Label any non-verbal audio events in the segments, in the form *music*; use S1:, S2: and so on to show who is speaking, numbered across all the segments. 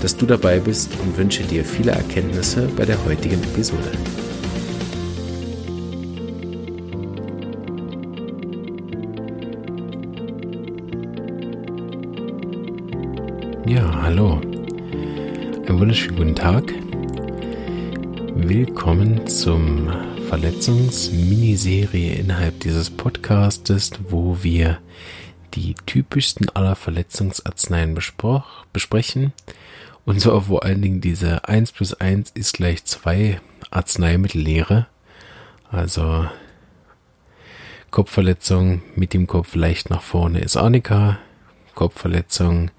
S1: dass du dabei bist und wünsche dir viele Erkenntnisse bei der heutigen Episode. Ja, hallo. Einen wunderschönen guten Tag. Willkommen zum Verletzungsminiserie innerhalb dieses Podcastes, wo wir die typischsten aller Verletzungsarzneien besprechen und zwar vor allen Dingen diese 1 plus 1 ist gleich 2 Arzneimittellehre. Also Kopfverletzung mit dem Kopf leicht nach vorne ist Arnika. Kopfverletzung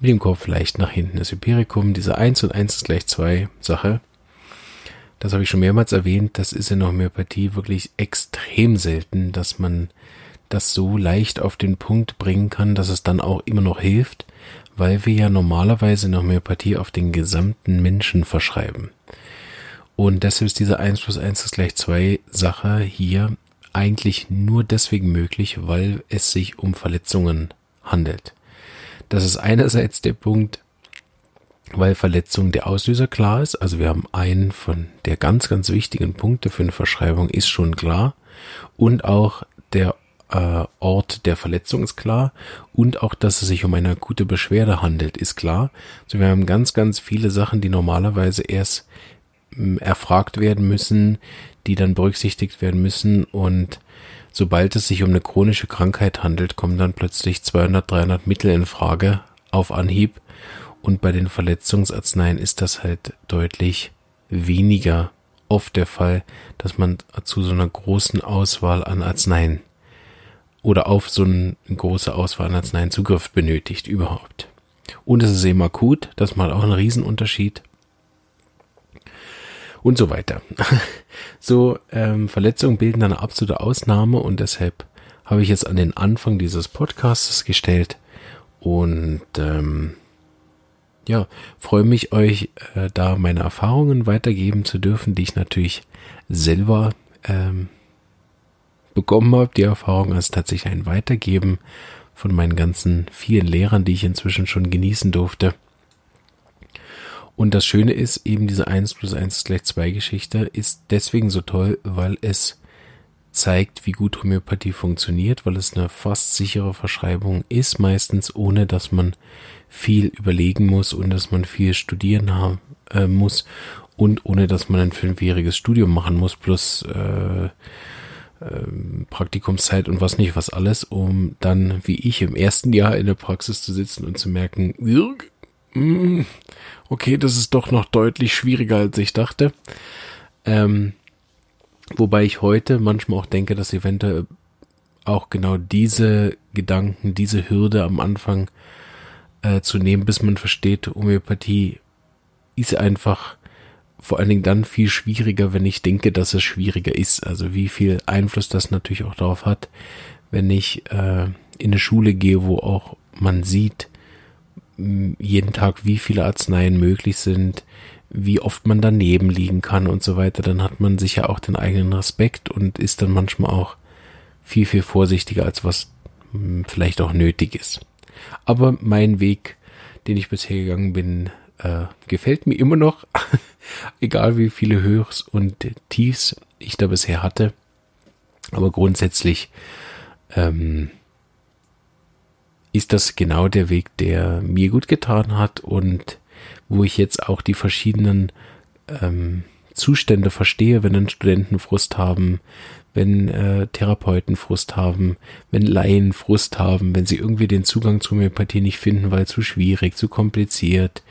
S1: mit dem Kopf leicht nach hinten ist Hypericum. Diese 1 und 1 ist gleich 2 Sache. Das habe ich schon mehrmals erwähnt. Das ist in der Homöopathie wirklich extrem selten, dass man das so leicht auf den Punkt bringen kann, dass es dann auch immer noch hilft weil wir ja normalerweise in der Homöopathie auf den gesamten Menschen verschreiben. Und deshalb ist diese 1 plus 1 ist gleich 2 Sache hier eigentlich nur deswegen möglich, weil es sich um Verletzungen handelt. Das ist einerseits der Punkt, weil Verletzung der Auslöser klar ist. Also wir haben einen von der ganz, ganz wichtigen Punkte für eine Verschreibung ist schon klar. Und auch der äh, Ort der Verletzung ist klar und auch, dass es sich um eine akute Beschwerde handelt, ist klar. Also wir haben ganz, ganz viele Sachen, die normalerweise erst äh, erfragt werden müssen, die dann berücksichtigt werden müssen und sobald es sich um eine chronische Krankheit handelt, kommen dann plötzlich 200, 300 Mittel in Frage auf Anhieb und bei den Verletzungsarzneien ist das halt deutlich weniger oft der Fall, dass man zu so einer großen Auswahl an Arzneien oder auf so eine große Auswahl an Arzneien Zugriff benötigt überhaupt. Und es ist eben akut, das macht auch einen Riesenunterschied. Und so weiter. *laughs* So, ähm, Verletzungen bilden eine absolute Ausnahme und deshalb habe ich jetzt an den Anfang dieses Podcasts gestellt und ähm, ja, freue mich, euch äh, da meine Erfahrungen weitergeben zu dürfen, die ich natürlich selber ähm, bekommen habe, die Erfahrung als tatsächlich ein Weitergeben von meinen ganzen vielen Lehrern, die ich inzwischen schon genießen durfte. Und das Schöne ist, eben diese 1 plus 1 ist gleich 2 Geschichte ist deswegen so toll, weil es zeigt, wie gut Homöopathie funktioniert, weil es eine fast sichere Verschreibung ist, meistens ohne dass man viel überlegen muss und dass man viel studieren haben, äh, muss und ohne dass man ein fünfjähriges Studium machen muss, plus äh, ähm, Praktikumszeit und was nicht, was alles, um dann, wie ich, im ersten Jahr in der Praxis zu sitzen und zu merken, mm, okay, das ist doch noch deutlich schwieriger, als ich dachte. Ähm, wobei ich heute manchmal auch denke, dass eventuell auch genau diese Gedanken, diese Hürde am Anfang äh, zu nehmen, bis man versteht, Homöopathie ist einfach vor allen Dingen dann viel schwieriger, wenn ich denke, dass es schwieriger ist. Also wie viel Einfluss das natürlich auch darauf hat, wenn ich äh, in eine Schule gehe, wo auch man sieht, jeden Tag, wie viele Arzneien möglich sind, wie oft man daneben liegen kann und so weiter, dann hat man sicher auch den eigenen Respekt und ist dann manchmal auch viel, viel vorsichtiger, als was vielleicht auch nötig ist. Aber mein Weg, den ich bisher gegangen bin, äh, gefällt mir immer noch, *laughs* egal wie viele Höchst und Tiefs ich da bisher hatte. Aber grundsätzlich ähm, ist das genau der Weg, der mir gut getan hat und wo ich jetzt auch die verschiedenen ähm, Zustände verstehe, wenn dann Studenten Frust haben, wenn äh, Therapeuten Frust haben, wenn Laien Frust haben, wenn sie irgendwie den Zugang zur Homöopathie nicht finden, weil zu schwierig, zu kompliziert,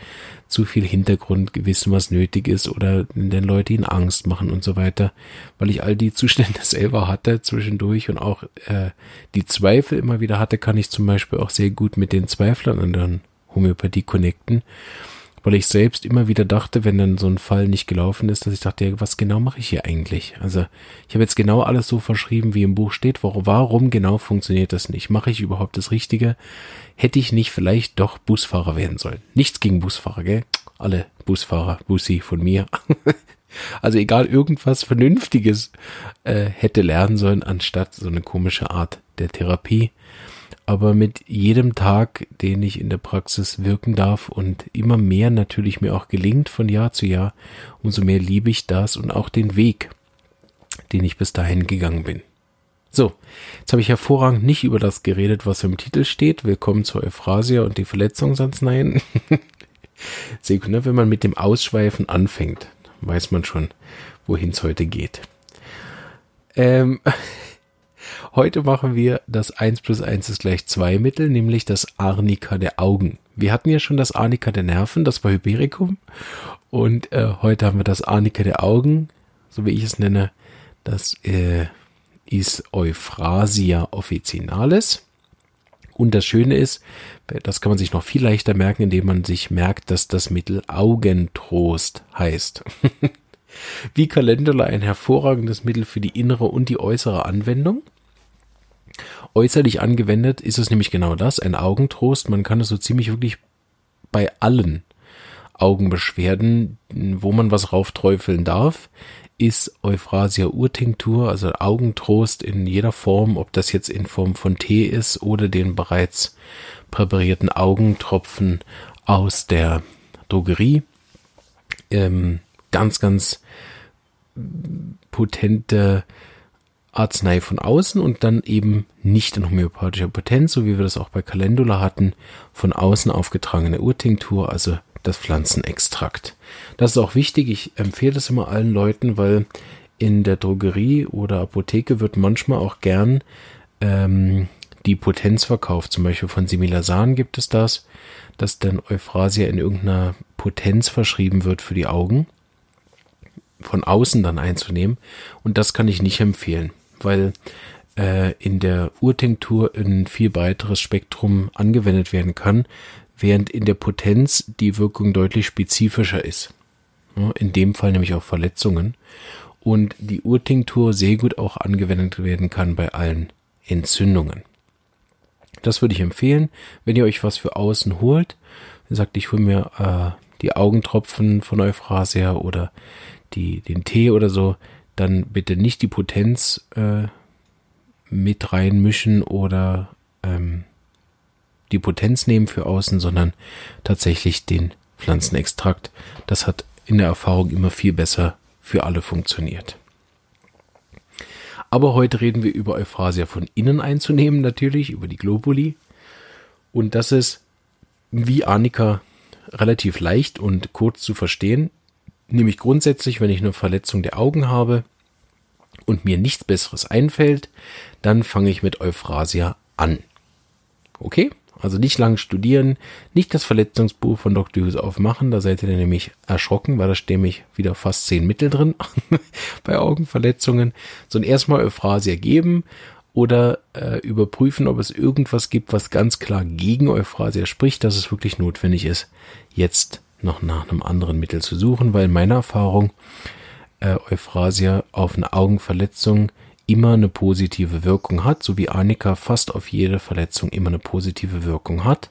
S1: zu viel Hintergrund wissen, was nötig ist oder den Leute ihnen Angst machen und so weiter, weil ich all die Zustände *laughs* selber hatte zwischendurch und auch äh, die Zweifel immer wieder hatte, kann ich zum Beispiel auch sehr gut mit den Zweiflern an der Homöopathie connecten weil ich selbst immer wieder dachte, wenn dann so ein Fall nicht gelaufen ist, dass ich dachte, was genau mache ich hier eigentlich? Also ich habe jetzt genau alles so verschrieben, wie im Buch steht. Warum genau funktioniert das nicht? Mache ich überhaupt das Richtige? Hätte ich nicht vielleicht doch Busfahrer werden sollen? Nichts gegen Busfahrer, gell? Alle Busfahrer, Bussi von mir. *laughs* also egal, irgendwas Vernünftiges äh, hätte lernen sollen, anstatt so eine komische Art der Therapie aber mit jedem Tag, den ich in der Praxis wirken darf und immer mehr natürlich mir auch gelingt von Jahr zu Jahr, umso mehr liebe ich das und auch den Weg, den ich bis dahin gegangen bin. So, jetzt habe ich hervorragend nicht über das geredet, was im Titel steht. Willkommen zur Euphrasia und die *laughs* gut, ne? wenn man mit dem Ausschweifen anfängt, weiß man schon, wohin es heute geht. Ähm, Heute machen wir das 1 plus 1 ist gleich 2 Mittel, nämlich das Arnika der Augen. Wir hatten ja schon das Arnika der Nerven, das war Hypericum. Und äh, heute haben wir das Arnika der Augen, so wie ich es nenne. Das äh, ist Euphrasia officinalis. Und das Schöne ist, das kann man sich noch viel leichter merken, indem man sich merkt, dass das Mittel Augentrost heißt. *laughs* Wie Calendula ein hervorragendes Mittel für die innere und die äußere Anwendung. Äußerlich angewendet ist es nämlich genau das, ein Augentrost. Man kann es so ziemlich wirklich bei allen Augenbeschwerden, wo man was raufträufeln darf, ist Euphrasia Urtinktur, also Augentrost in jeder Form, ob das jetzt in Form von Tee ist oder den bereits präparierten Augentropfen aus der Drogerie. Ähm, ganz, ganz potente Arznei von außen und dann eben nicht in homöopathischer Potenz, so wie wir das auch bei Calendula hatten, von außen aufgetragene Urtinktur, also das Pflanzenextrakt. Das ist auch wichtig, ich empfehle das immer allen Leuten, weil in der Drogerie oder Apotheke wird manchmal auch gern ähm, die Potenz verkauft. Zum Beispiel von Similasan gibt es das, dass dann Euphrasia in irgendeiner Potenz verschrieben wird für die Augen von außen dann einzunehmen. Und das kann ich nicht empfehlen weil äh, in der Urtinktur ein viel breiteres Spektrum angewendet werden kann, während in der Potenz die Wirkung deutlich spezifischer ist. Ja, in dem Fall nämlich auch Verletzungen. Und die Urtinktur sehr gut auch angewendet werden kann bei allen Entzündungen. Das würde ich empfehlen, wenn ihr euch was für außen holt. Gesagt, ich hole mir äh, die Augentropfen von Euphrasia oder die, den Tee oder so dann bitte nicht die Potenz äh, mit reinmischen oder ähm, die Potenz nehmen für außen, sondern tatsächlich den Pflanzenextrakt. Das hat in der Erfahrung immer viel besser für alle funktioniert. Aber heute reden wir über Euphrasia von innen einzunehmen, natürlich, über die Globuli. Und das ist wie Arnika relativ leicht und kurz zu verstehen. Nämlich grundsätzlich, wenn ich eine Verletzung der Augen habe und mir nichts Besseres einfällt, dann fange ich mit Euphrasia an. Okay? Also nicht lang studieren, nicht das Verletzungsbuch von Dr. Hughes aufmachen, da seid ihr nämlich erschrocken, weil da stehen mich wieder fast zehn Mittel drin *laughs* bei Augenverletzungen, sondern erstmal Euphrasia geben oder äh, überprüfen, ob es irgendwas gibt, was ganz klar gegen Euphrasia spricht, dass es wirklich notwendig ist, jetzt noch nach einem anderen Mittel zu suchen, weil meine Erfahrung äh, Euphrasia auf eine Augenverletzung immer eine positive Wirkung hat, so wie Arnika fast auf jede Verletzung immer eine positive Wirkung hat.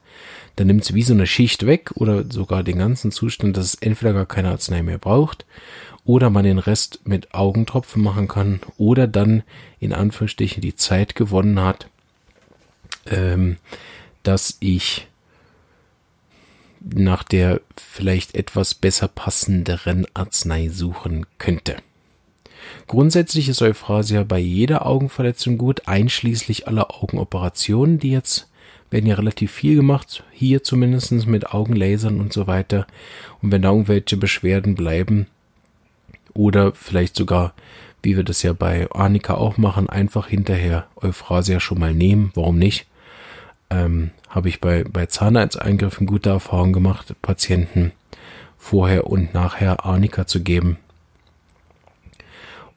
S1: Dann nimmt sie wie so eine Schicht weg oder sogar den ganzen Zustand, dass es entweder gar keine Arznei mehr braucht oder man den Rest mit Augentropfen machen kann oder dann in Anführungsstrichen die Zeit gewonnen hat, ähm, dass ich nach der vielleicht etwas besser passenderen Arznei suchen könnte. Grundsätzlich ist Euphrasia bei jeder Augenverletzung gut, einschließlich aller Augenoperationen, die jetzt werden ja relativ viel gemacht, hier zumindest mit Augenlasern und so weiter. Und wenn da irgendwelche Beschwerden bleiben oder vielleicht sogar, wie wir das ja bei Arnika auch machen, einfach hinterher Euphrasia schon mal nehmen, warum nicht? Ähm, habe ich bei, bei Zahnarzteingriffen gute Erfahrungen gemacht, Patienten vorher und nachher Arnika zu geben.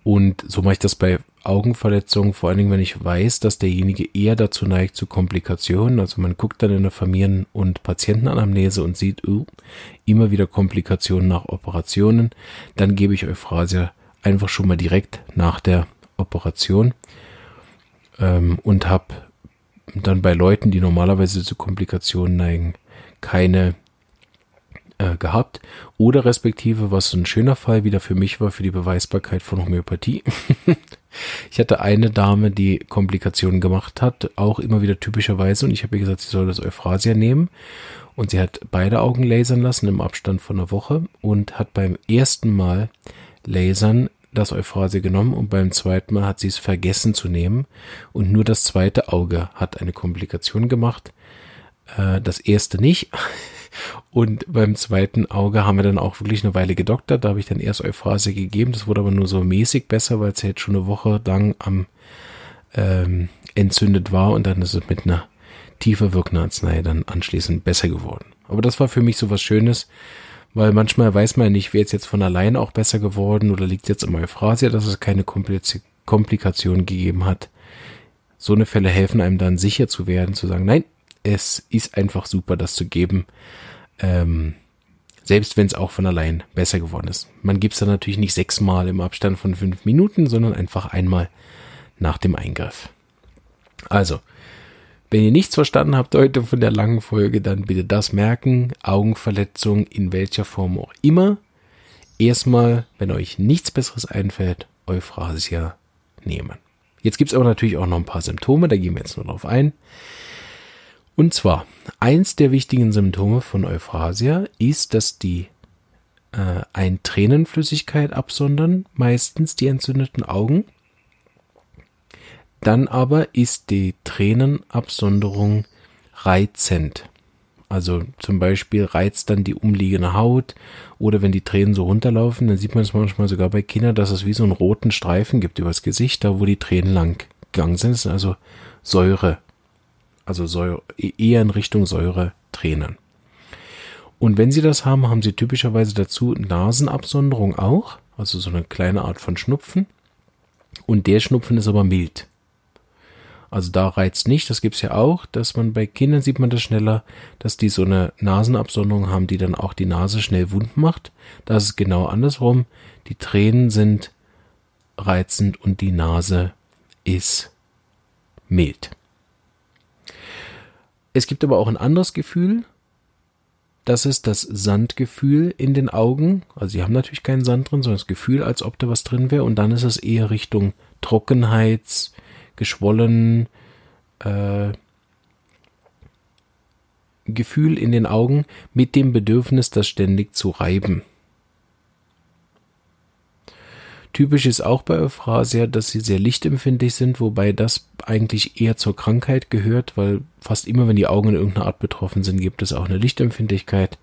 S1: Und so mache ich das bei Augenverletzungen, vor allen Dingen, wenn ich weiß, dass derjenige eher dazu neigt zu Komplikationen. Also man guckt dann in der Familien- und Patientenanamnese und sieht uh, immer wieder Komplikationen nach Operationen. Dann gebe ich Euphrasia einfach schon mal direkt nach der Operation ähm, und habe dann bei Leuten, die normalerweise zu Komplikationen neigen, keine äh, gehabt. Oder respektive, was ein schöner Fall wieder für mich war, für die Beweisbarkeit von Homöopathie. *laughs* ich hatte eine Dame, die Komplikationen gemacht hat, auch immer wieder typischerweise. Und ich habe ihr gesagt, sie soll das Euphrasia nehmen. Und sie hat beide Augen lasern lassen im Abstand von einer Woche und hat beim ersten Mal lasern das Euphrasia genommen und beim zweiten Mal hat sie es vergessen zu nehmen und nur das zweite Auge hat eine Komplikation gemacht. Äh, das erste nicht. *laughs* Und beim zweiten Auge haben wir dann auch wirklich eine Weile gedoktert. Da habe ich dann erst Euphrasia gegeben. Das wurde aber nur so mäßig besser, weil es jetzt schon eine Woche lang am ähm, entzündet war und dann ist es mit einer tiefer wirkenden Arznei dann anschließend besser geworden. Aber das war für mich so was Schönes, weil manchmal weiß man nicht, wer jetzt von allein auch besser geworden oder liegt jetzt im Euphrasia, dass es keine Komplikationen gegeben hat. So eine Fälle helfen einem dann sicher zu werden, zu sagen, nein, es ist einfach super, das zu geben. Ähm, selbst wenn es auch von allein besser geworden ist. Man gibt es dann natürlich nicht sechsmal im Abstand von fünf Minuten, sondern einfach einmal nach dem Eingriff. Also, wenn ihr nichts verstanden habt heute von der langen Folge, dann bitte das merken. Augenverletzung in welcher Form auch immer. Erstmal, wenn euch nichts Besseres einfällt, Euphrasia nehmen. Jetzt gibt es aber natürlich auch noch ein paar Symptome, da gehen wir jetzt nur drauf ein. Und zwar, eins der wichtigen Symptome von Euphrasia ist, dass die äh, ein Tränenflüssigkeit absondern, meistens die entzündeten Augen. Dann aber ist die Tränenabsonderung reizend. Also zum Beispiel reizt dann die umliegende Haut oder wenn die Tränen so runterlaufen, dann sieht man es manchmal sogar bei Kindern, dass es wie so einen roten Streifen gibt übers Gesicht, da wo die Tränen lang gegangen sind. Das ist also Säure also Säure, e-, eher in Richtung Säure Tränen. Und wenn Sie das haben, haben Sie typischerweise dazu Nasenabsonderung auch, also so eine kleine Art von Schnupfen. Und der Schnupfen ist aber mild. Also da reizt nicht, das gibt's ja auch, dass man bei Kindern sieht man das schneller, dass die so eine Nasenabsonderung haben, die dann auch die Nase schnell wund macht. Da ist es genau andersrum. Die Tränen sind reizend und die Nase ist mild. Es gibt aber auch ein anderes Gefühl. Das ist das Sandgefühl in den Augen. Also sie haben natürlich keinen Sand drin, sondern das Gefühl, als ob da was drin wäre. Und dann ist es eher Richtung Trockenheit, geschwollen, äh, Gefühl in den Augen mit dem Bedürfnis, das ständig zu reiben. Typisch ist auch bei Euphrasia, dass sie sehr lichtempfindlich sind, wobei das eigentlich eher zur Krankheit gehört, weil fast immer, wenn die Augen in irgendeiner Art betroffen sind, gibt es auch eine Lichtempfindlichkeit.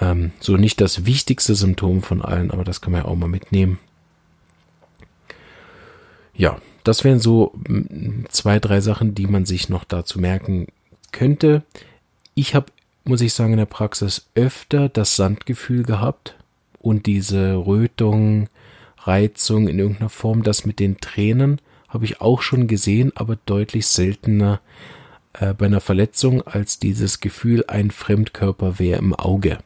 S1: Ähm, so nicht das wichtigste Symptom von allen, aber das kann man ja auch mal mitnehmen. Ja, das wären so mm, zwei, drei Sachen, die man sich noch dazu merken könnte. Ich habe, muss ich sagen, in der Praxis öfter das Sandgefühl gehabt und diese Rötung, Reizung in irgendeiner Form. Das mit den Tränen habe ich auch schon gesehen, aber deutlich seltener äh, bei einer Verletzung als dieses Gefühl, ein Fremdkörper wäre im Auge.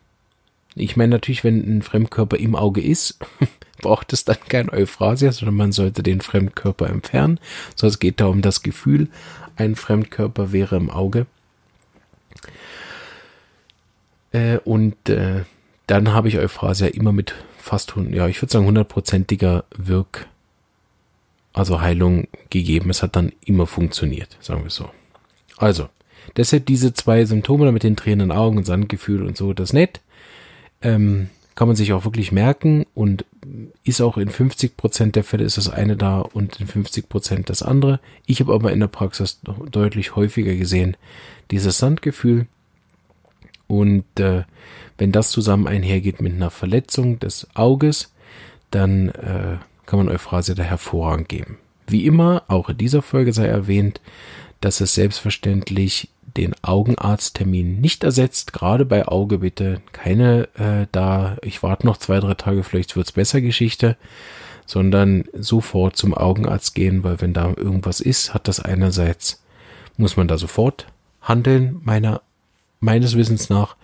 S1: Ich meine natürlich, wenn ein Fremdkörper im Auge ist, *laughs* braucht es dann kein Euphrasia, sondern man sollte den Fremdkörper entfernen. So, es geht da um das Gefühl, ein Fremdkörper wäre im Auge. Äh, und äh, dann habe ich Euphrasia immer mit fast, ja, ich würde sagen, hundertprozentiger Wirk, also Heilung gegeben. Es hat dann immer funktioniert, sagen wir so. Also, deshalb diese zwei Symptome mit den tränenden Augen, Sandgefühl und so, das ist nett. Ähm, kann man sich auch wirklich merken und ist auch in 50 Prozent der Fälle ist das eine da und in 50 Prozent das andere. Ich habe aber in der Praxis deutlich häufiger gesehen dieses Sandgefühl und äh, wenn das zusammen einhergeht mit einer Verletzung des Auges, dann äh, kann man Euphrasia da hervorragend geben. Wie immer, auch in dieser Folge sei erwähnt, dass es selbstverständlich den Augenarzttermin nicht ersetzt. Gerade bei Auge bitte keine äh, da, ich warte noch zwei, drei Tage, vielleicht wird's besser Geschichte, sondern sofort zum Augenarzt gehen, weil wenn da irgendwas ist, hat das einerseits, muss man da sofort handeln, meiner, meines Wissens nach,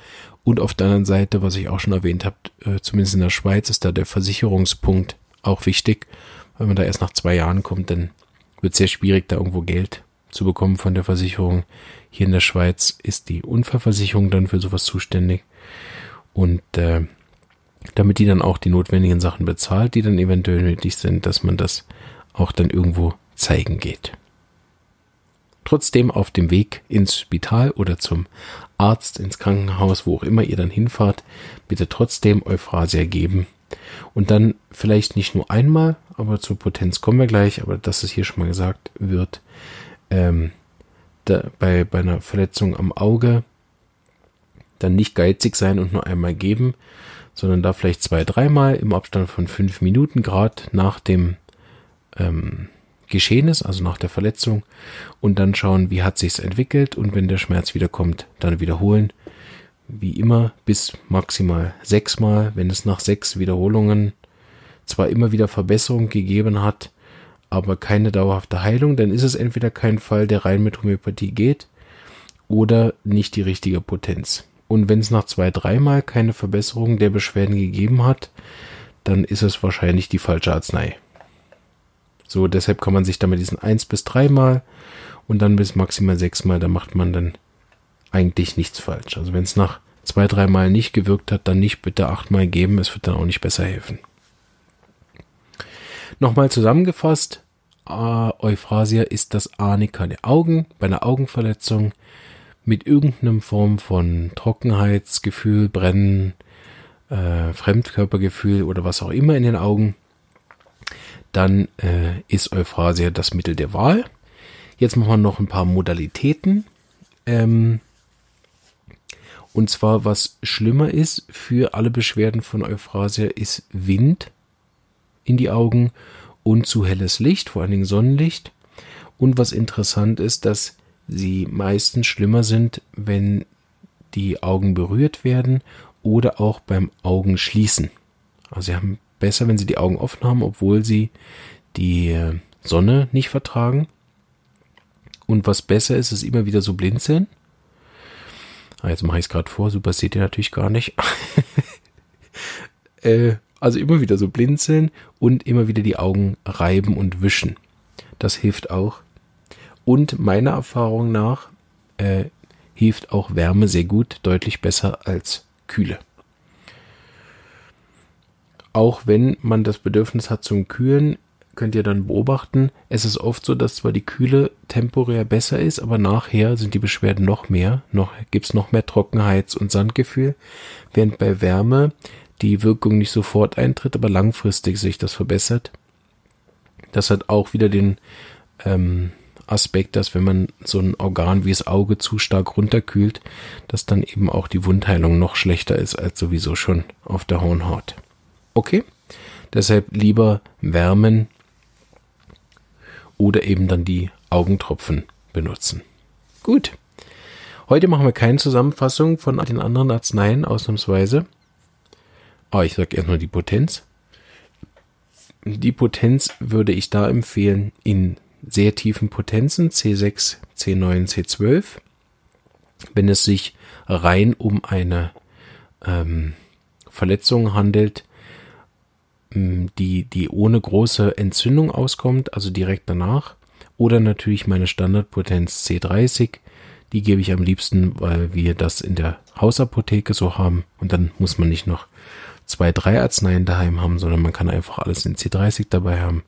S1: und auf der anderen Seite, was ich auch schon erwähnt habe, äh, zumindest in der Schweiz ist da der Versicherungspunkt auch wichtig. Wenn man da erst nach zwei Jahren kommt, dann wird es sehr schwierig, da irgendwo Geld zu bekommen von der Versicherung. Hier in der Schweiz ist die Unfallversicherung dann für sowas zuständig. Und äh, damit die dann auch die notwendigen Sachen bezahlt, die dann eventuell nötig sind, dass man das auch dann irgendwo zeigen geht. Trotzdem auf dem Weg ins Spital oder zum Arzt, ins Krankenhaus, wo auch immer ihr dann hinfahrt, bitte trotzdem Euphrasia geben. Und dann vielleicht nicht nur einmal, aber zur Potenz kommen wir gleich, aber dass es hier schon mal gesagt wird, ähm, da, bei, bei einer Verletzung am Auge dann nicht geizig sein und nur einmal geben, sondern da vielleicht zwei, dreimal im Abstand von fünf Minuten Grad nach dem ähm, geschehen ist, also nach der Verletzung, und dann schauen, wie hat sich's entwickelt und wenn der Schmerz wiederkommt, dann wiederholen. Wie immer bis maximal sechsmal. Wenn es nach sechs Wiederholungen zwar immer wieder Verbesserung gegeben hat, aber keine dauerhafte Heilung, dann ist es entweder kein Fall, der rein mit Homöopathie geht, oder nicht die richtige Potenz. Und wenn es nach zwei, dreimal keine Verbesserung der Beschwerden gegeben hat, dann ist es wahrscheinlich die falsche Arznei. So, deshalb kann man sich damit diesen eins bis dreimal und dann bis maximal sechsmal, da macht man dann eigentlich nichts falsch. Also wenn es nach zwei, dreimal nicht gewirkt hat, dann nicht bitte achtmal geben, es wird dann auch nicht besser helfen. Nochmal zusammengefasst, äh, Euphrasia ist das Arnika der Augen. Bei einer Augenverletzung mit irgendeinem Form von Trockenheitsgefühl, Brennen, äh, Fremdkörpergefühl oder was auch immer in den Augen dann äh, ist Euphrasia das Mittel der Wahl. Jetzt machen wir noch ein paar Modalitäten. Ähm, und zwar, was schlimmer ist für alle Beschwerden von Euphrasia, ist Wind in die Augen und zu helles Licht, vor allen Dingen Sonnenlicht. Und was interessant ist, dass sie meistens schlimmer sind, wenn die Augen berührt werden oder auch beim Augenschließen. Also sie haben besser, wenn sie die Augen offen haben, obwohl sie die äh, Sonne nicht vertragen. Und was besser ist, ist immer wieder so blinzeln. Ah, jetzt mache ich es gerade vor, super seht ihr natürlich gar nicht. *laughs* äh, also immer wieder so blinzeln und immer wieder die Augen reiben und wischen. Das hilft auch. Und meiner Erfahrung nach äh, hilft auch Wärme sehr gut, deutlich besser als Kühle auch wenn man das Bedürfnis hat zum Kühlen, könnt ihr dann beobachten, es ist oft so, dass zwar die Kühle temporär besser ist, aber nachher sind die Beschwerden noch mehr, noch gibt's noch mehr Trockenheits- und Sandgefühl, während bei Wärme die Wirkung nicht sofort eintritt, aber langfristig sich das verbessert. Das hat auch wieder den ähm, Aspekt, dass wenn man so ein Organ wie das Auge zu stark runterkühlt, dass dann eben auch die Wundheilung noch schlechter ist als sowieso schon auf der Hornhaut. Okay? Deshalb lieber wärmen oder eben dann die Augentropfen benutzen. Gut. Heute machen wir keine Zusammenfassung von den anderen Arzneien, ausnahmsweise. Aber ich sage erstmal die Potenz. Die Potenz würde ich da empfehlen in sehr tiefen Potenzen, C6, C9, C12. Wenn es sich rein um eine ähm, Verletzung handelt, die, die ohne große Entzündung auskommt, also direkt danach. Oder natürlich meine Standardpotenz C30. Die gebe ich am liebsten, weil wir das in der Hausapotheke so haben. Und dann muss man nicht noch zwei, drei Arzneien daheim haben, sondern man kann einfach alles in C30 dabei haben.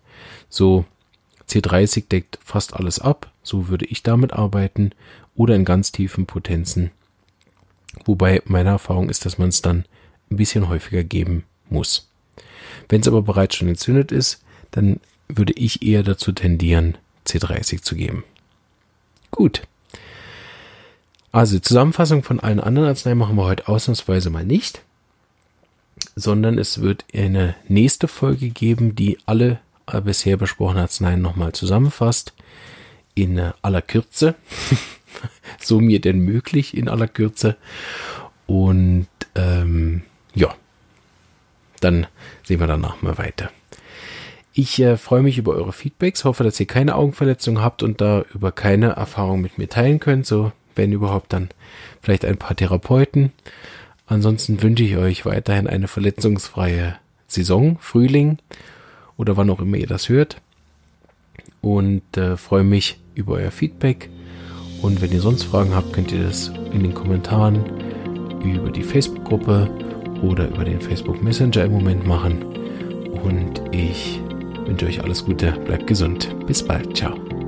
S1: So, C30 deckt fast alles ab. So würde ich damit arbeiten. Oder in ganz tiefen Potenzen. Wobei meine Erfahrung ist, dass man es dann ein bisschen häufiger geben muss. Wenn es aber bereits schon entzündet ist, dann würde ich eher dazu tendieren, C30 zu geben. Gut. Also Zusammenfassung von allen anderen Arzneien machen wir heute ausnahmsweise mal nicht, sondern es wird eine nächste Folge geben, die alle bisher besprochenen Arzneien nochmal zusammenfasst. In aller Kürze. *laughs* so mir denn möglich in aller Kürze. Und ähm, ja, dann sehen wir danach mal weiter. Ich äh, freue mich über eure Feedbacks, hoffe, dass ihr keine Augenverletzung habt und da über keine Erfahrung mit mir teilen könnt. So, wenn überhaupt, dann vielleicht ein paar Therapeuten. Ansonsten wünsche ich euch weiterhin eine verletzungsfreie Saison, Frühling oder wann auch immer ihr das hört. Und äh, freue mich über euer Feedback. Und wenn ihr sonst Fragen habt, könnt ihr das in den Kommentaren über die Facebook-Gruppe oder über den Facebook Messenger im Moment machen. Und ich wünsche euch alles Gute, bleibt gesund. Bis bald, ciao.